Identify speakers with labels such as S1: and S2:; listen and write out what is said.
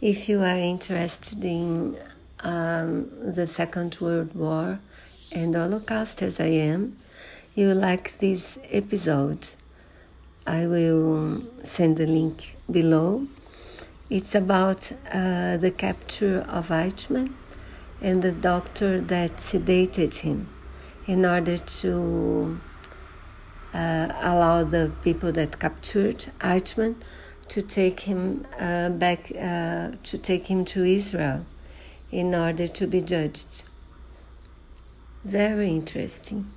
S1: If you are interested in um, the Second World War and Holocaust, as I am, you like this episode, I will send the link below. It's about uh, the capture of Eichmann and the doctor that sedated him in order to uh, allow the people that captured Eichmann to take him uh, back uh, to take him to Israel in order to be judged. Very interesting.